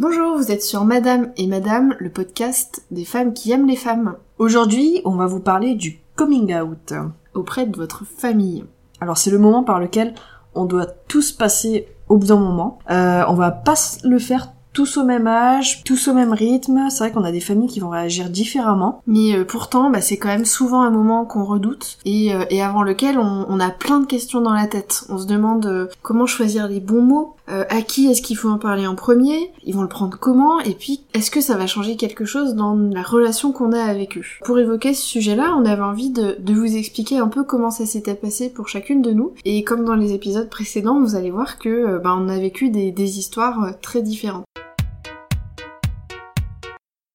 Bonjour, vous êtes sur Madame et Madame, le podcast des femmes qui aiment les femmes. Aujourd'hui, on va vous parler du coming out auprès de votre famille. Alors c'est le moment par lequel on doit tous passer au bout d'un moment. Euh, on va pas le faire tous au même âge, tous au même rythme. C'est vrai qu'on a des familles qui vont réagir différemment. Mais euh, pourtant, bah, c'est quand même souvent un moment qu'on redoute et, euh, et, avant lequel on, a plein de questions dans la tête. On se demande euh, comment choisir les bons mots, à qui est-ce qu'il faut en parler en premier, ils vont le prendre comment, et puis est-ce que ça va changer quelque chose dans la relation qu'on a avec eux? Pour évoquer ce sujet-là, on avait envie de, de vous expliquer un peu comment ça s'était passé pour chacune de nous. Et comme dans les épisodes précédents, vous allez voir que bah, on a vécu des, des histoires très différentes.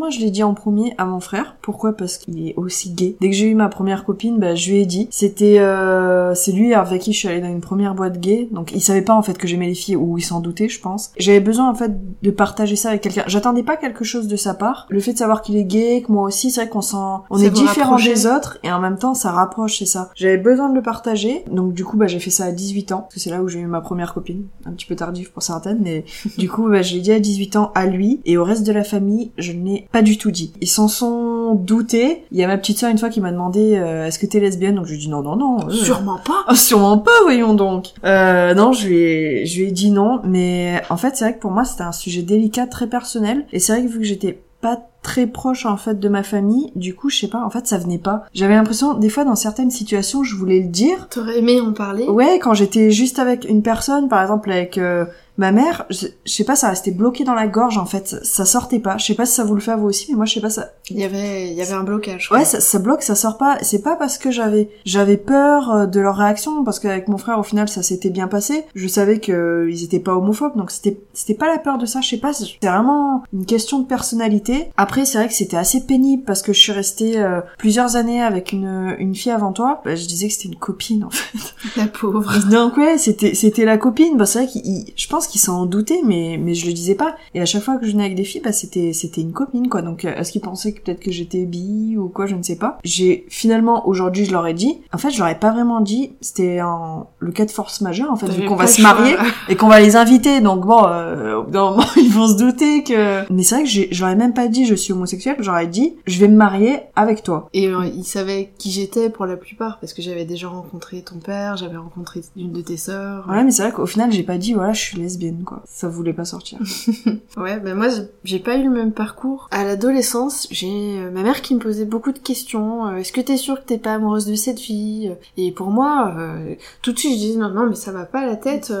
Moi, je l'ai dit en premier à mon frère. Pourquoi? Parce qu'il est aussi gay. Dès que j'ai eu ma première copine, bah, je lui ai dit. C'était, euh, c'est lui avec qui je suis allée dans une première boîte gay. Donc, il savait pas en fait que j'aimais les filles ou il s'en doutait, je pense. J'avais besoin en fait de partager ça avec quelqu'un. J'attendais pas quelque chose de sa part. Le fait de savoir qu'il est gay, que moi aussi, c'est vrai qu'on s'en, on est différents des autres et en même temps, ça rapproche, c'est ça. J'avais besoin de le partager. Donc, du coup, bah, j'ai fait ça à 18 ans. Parce que c'est là où j'ai eu ma première copine. Un petit peu tardif pour certaines, mais du coup, bah, je l'ai dit à 18 ans à lui et au reste de la famille, je n'ai pas du tout dit. Ils s'en sont doutés. Il y a ma petite soeur une fois qui m'a demandé euh, est-ce que t'es lesbienne? Donc je lui ai dit non non non. Euh. Sûrement pas. Ah, sûrement pas voyons donc. Euh, non je lui ai je lui ai dit non mais en fait c'est vrai que pour moi c'était un sujet délicat très personnel et c'est vrai que vu que j'étais pas très proche en fait de ma famille. Du coup, je sais pas, en fait, ça venait pas. J'avais l'impression, des fois, dans certaines situations, je voulais le dire. T'aurais aimé en parler? Ouais, quand j'étais juste avec une personne, par exemple avec ma mère, je, sais pas, ça restait bloqué dans la gorge en fait, ça, sortait pas. Je sais pas si ça vous le fait à vous aussi, mais moi je sais pas ça. Il y avait, il y avait un blocage. Ouais, ça, ça, bloque, ça sort pas. C'est pas parce que j'avais, j'avais peur euh, de leur réaction, parce qu'avec mon frère au final ça s'était bien passé. Je savais que euh, ils étaient pas homophobes, donc c'était, c'était pas la peur de ça. Je sais pas, c'est vraiment une question de personnalité. Après c'est vrai que c'était assez pénible parce que je suis restée euh, plusieurs années avec une, une fille avant toi. Bah, je disais que c'était une copine en fait. La pauvre. Donc ouais, c'était, c'était la copine. Bah c'est vrai qu'il, je pense qui s'en doutait, mais mais je le disais pas. Et à chaque fois que je venais avec des filles, bah c'était c'était une copine quoi. Donc euh, est-ce qu'ils pensaient que peut-être que j'étais bi ou quoi, je ne sais pas. J'ai finalement aujourd'hui je leur ai dit. En fait, je leur ai pas vraiment dit. C'était en le cas de force majeure en fait, vu qu'on va se marier et qu'on va les inviter. Donc bon, euh, ils vont se douter que. Mais c'est vrai que ai même pas dit je suis homosexuelle. J'aurais dit je vais me marier avec toi. Et euh, ils savaient qui j'étais pour la plupart parce que j'avais déjà rencontré ton père, j'avais rencontré une de tes sœurs. Ouais, mais c'est vrai qu'au final j'ai pas dit voilà je suis lesbienne quoi. Ça voulait pas sortir. ouais, ben moi j'ai pas eu le même parcours. À l'adolescence, j'ai euh, ma mère qui me posait beaucoup de questions. Euh, est-ce que t'es sûre que t'es pas amoureuse de cette fille? Et pour moi, euh, tout de suite je disais non non mais ça va pas la tête.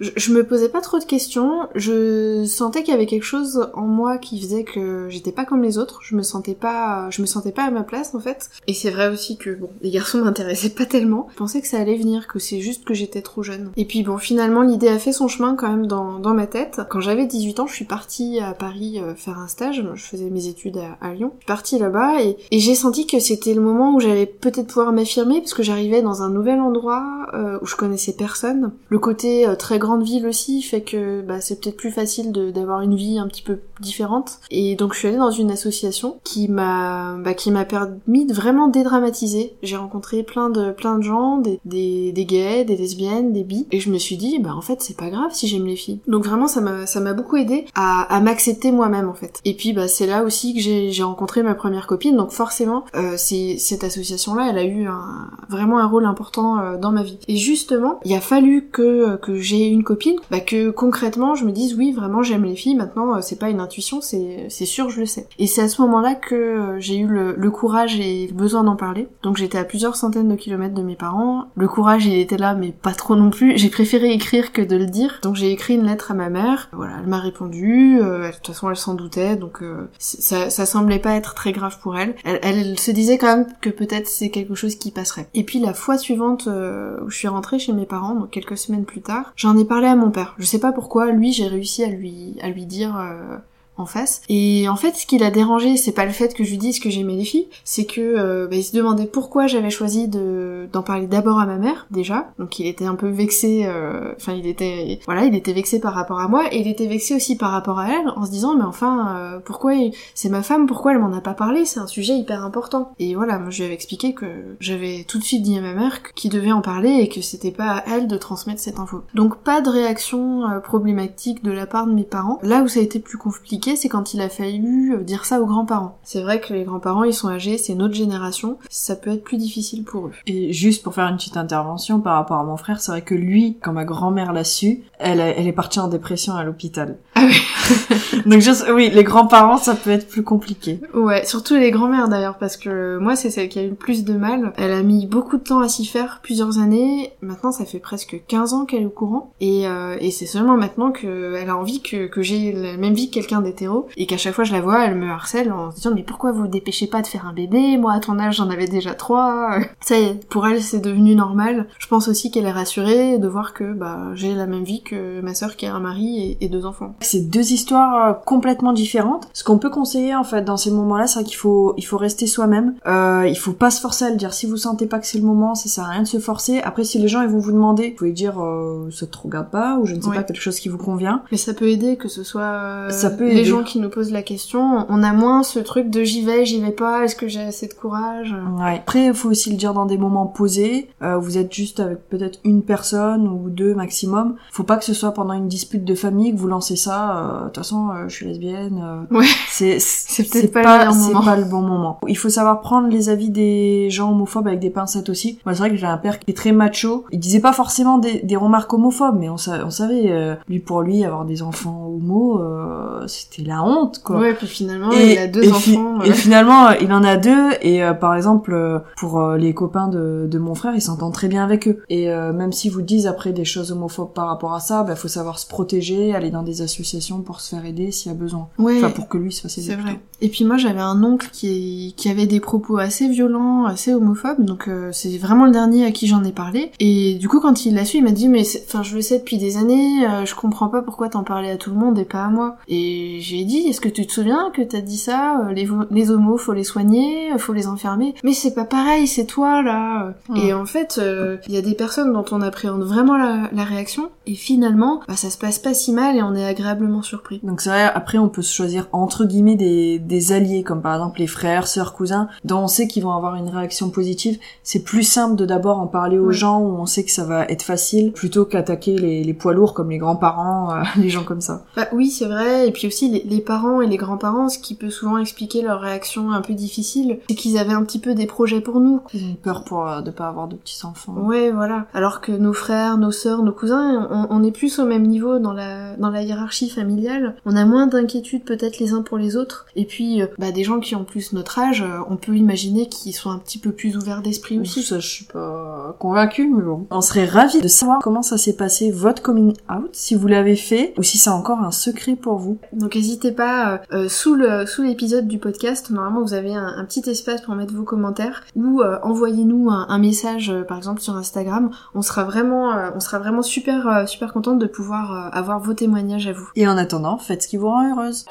Je, je, me posais pas trop de questions. Je sentais qu'il y avait quelque chose en moi qui faisait que j'étais pas comme les autres. Je me sentais pas, je me sentais pas à ma place en fait. Et c'est vrai aussi que bon, les garçons m'intéressaient pas tellement. Je pensais que ça allait venir, que c'est juste que j'étais trop jeune. Et puis bon, finalement l'idée a fait son chemin quand dans ma tête. Quand j'avais 18 ans, je suis partie à Paris euh, faire un stage. Je faisais mes études à, Lyon. Je suis partie là-bas et, j'ai senti que c'était le moment où j'allais peut-être pouvoir m'affirmer parce que j'arrivais dans un nouvel endroit euh, où je connaissais personne. Le côté euh, très grande ville aussi fait que bah, c'est peut-être plus facile d'avoir une vie un petit peu différente. Et donc je suis allée dans une association qui m'a bah, qui m'a permis de vraiment dédramatiser. J'ai rencontré plein de plein de gens, des, des, des gays, des lesbiennes, des bi, et je me suis dit bah en fait c'est pas grave si les filles. Donc vraiment ça m'a ça m'a beaucoup aidé à, m'accepter moi-même en fait. Et puis bah c'est là aussi que j'ai rencontré ma première copine. Donc forcément euh, c'est cette association là elle a eu vraiment un rôle important euh, dans ma vie. Et justement il a fallu que que j'ai une copine, bah que concrètement je me dise oui vraiment j'aime les filles. Maintenant euh, c'est pas une intuition c'est c'est sûr je le sais. Et c'est à ce moment-là que euh, j'ai eu le, le, courage et le besoin d'en parler. Donc j'étais à plusieurs centaines de kilomètres de mes parents. Le courage il était là mais pas trop non plus. J'ai préféré écrire que de le dire. Donc j'ai écrit une lettre à ma mère. Voilà, elle m'a répondu. Euh, de toute façon, elle s'en doutait, donc euh, ça, ça semblait pas être très grave pour elle. elle. elle. se disait quand même que peut-être c'est quelque chose qui passerait. Et puis la fois suivante euh, où je suis rentrée chez mes parents, donc quelques semaines plus tard, j'en ai parlé à mon père. Je sais pas pourquoi, lui, j'ai réussi à lui à lui dire en face. Et en fait, ce qui l'a dérangé, c'est pas le fait que je lui dise que j'aimais les filles, c'est que euh, bah, il se demandait pourquoi j'avais choisi de d'en parler d'abord à ma mère déjà. Donc il était un peu vexé, euh, enfin il était voilà, il était vexé par rapport à moi et il était vexé aussi par rapport à elle en se disant mais enfin euh, pourquoi c'est ma femme, pourquoi elle m'en a pas parlé? C'est un sujet hyper important. Et voilà, moi je lui avais expliqué que j'avais tout de suite dit à ma mère qu'il devait en parler et que c'était pas à elle de transmettre cette info. Donc pas de réaction problématique de la part de mes parents. Là où ça a été plus compliqué, c'est quand il a fallu dire ça aux grands-parents. C'est vrai que les grands-parents, ils sont âgés, c'est notre génération, ça peut être plus difficile pour eux. Et juste pour faire une petite intervention par rapport à mon frère, c'est vrai que lui, quand ma grand-mère l'a su, elle, elle est partie en dépression à l'hôpital. Ah oui. Donc juste, oui, les grands-parents, ça peut être plus compliqué. Ouais, surtout les grands-mères d'ailleurs, parce que moi, c'est celle qui a eu le plus de mal. Elle a mis beaucoup de temps à s'y faire, plusieurs années. Maintenant, ça fait presque 15 ans qu'elle est au courant. Et, euh, et c'est seulement maintenant qu'elle a envie que, que j'ai la même vie que quelqu'un Et qu'à chaque fois je la vois, elle me harcèle en se disant mais pourquoi vous, vous dépêchez pas de faire un bébé? Moi, à ton âge, j'en avais déjà trois. Ça y est, pour elle, c'est devenu normal. Je pense aussi qu'elle est rassurée de voir que bah j'ai la même vie que ma sœur qui a un mari et, deux enfants. C'est deux histoires euh, complètement différentes. Ce qu'on peut conseiller en fait dans ces moments-là, c'est qu'il faut il faut rester soi-même. Euh, il faut pas se forcer à le dire. Si vous sentez pas que c'est le moment, ça sert à rien de se forcer. Après, si les gens ils vont vous demander, vous pouvez dire euh, ça te regarde pas ou je ne sais pas quelque chose qui vous convient. Mais ça peut aider que ce soit euh, ça peut les gens qui nous posent la question. On a moins ce truc de j'y vais, j'y vais pas. Est-ce que j'ai assez de courage? Ouais. Après, il faut aussi le dire dans des moments posés. Euh, vous êtes juste avec peut-être une personne ou deux maximum. Faut pas que ce soit pendant une dispute de famille que vous lancez ça. Euh, de toute façon, euh, je suis lesbienne. Euh, ouais. C'est c'est peut-être pas, c'est pas le bon moment. Il faut savoir prendre les avis des gens homophobes avec des pincettes aussi. Moi, c'est vrai que j'ai un père qui est très macho. Il disait pas forcément des, des remarques homophobes, mais on, on savait lui pour lui avoir des enfants homo, c'était la honte quoi. Ouais, puis finalement il a deux enfants. Et finalement il en a deux et par exemple pour les copains de, de mon frère, il s'entend très bien avec eux. Et même s'ils vous disent après des choses homophobes par rapport à ça, bah faut savoir se protéger, aller dans des associations pour se faire aider s'il y a besoin. Ouais. Enfin pour que lui se fasse aider. C'est vrai. Et puis moi j'avais un oncle qui, qui avait des propos assez violents, assez homophobes, donc euh, c'est vraiment le dernier à qui j'en ai parlé. Et du coup quand il l'a su, il m'a dit mais enfin je le sais depuis des années, euh, je comprends pas pourquoi t'en parlais à tout le monde et pas à moi. Et j'ai dit est-ce que tu te souviens que t'as dit ça, euh, les, les homos faut les soigner, faut les enfermer. Mais c'est pas pareil, c'est toi là. Et en fait il y a des personnes dont on appréhende vraiment la, la réaction et finalement bah, ça se passe pas si mal et on est agréablement surpris. Donc c'est vrai après on peut se choisir entre guillemets des des alliés, comme par exemple les frères, sœurs, cousins, dont on sait qu'ils vont avoir une réaction positive, c'est plus simple de d'abord en parler aux gens où on sait que ça va être facile, plutôt qu'attaquer les, les, poids lourds comme les grands-parents, euh, les gens comme ça. Bah oui, c'est vrai, et puis aussi les, les parents et les grands-parents, ce qui peut souvent expliquer leur réaction un peu difficile, c'est qu'ils avaient un petit peu des projets pour nous. Ils ont peur pour euh, de pas avoir de petits enfants. Ouais, voilà. Alors que nos frères, nos sœurs, nos cousins, on, on est plus au même niveau dans la dans la hiérarchie familiale. On a moins d'inquiétude peut-être les uns pour les autres. Et puis euh, bah, des gens qui ont plus notre âge, euh, on peut imaginer qu'ils sont un petit peu plus ouverts d'esprit aussi. Ça, je suis pas convaincue, mais bon. On serait ravis de savoir comment ça s'est passé votre coming out, si vous l'avez fait, ou si c'est encore un secret pour vous. Donc n'hésitez pas, euh, sous le sous l'épisode du podcast, normalement vous avez un, petit espace pour mettre vos commentaires, ou envoyez-nous un, message, par exemple sur Instagram. On sera vraiment, on sera vraiment super super contente de pouvoir avoir vos témoignages à vous. Et en attendant, faites ce qui vous rend heureuse.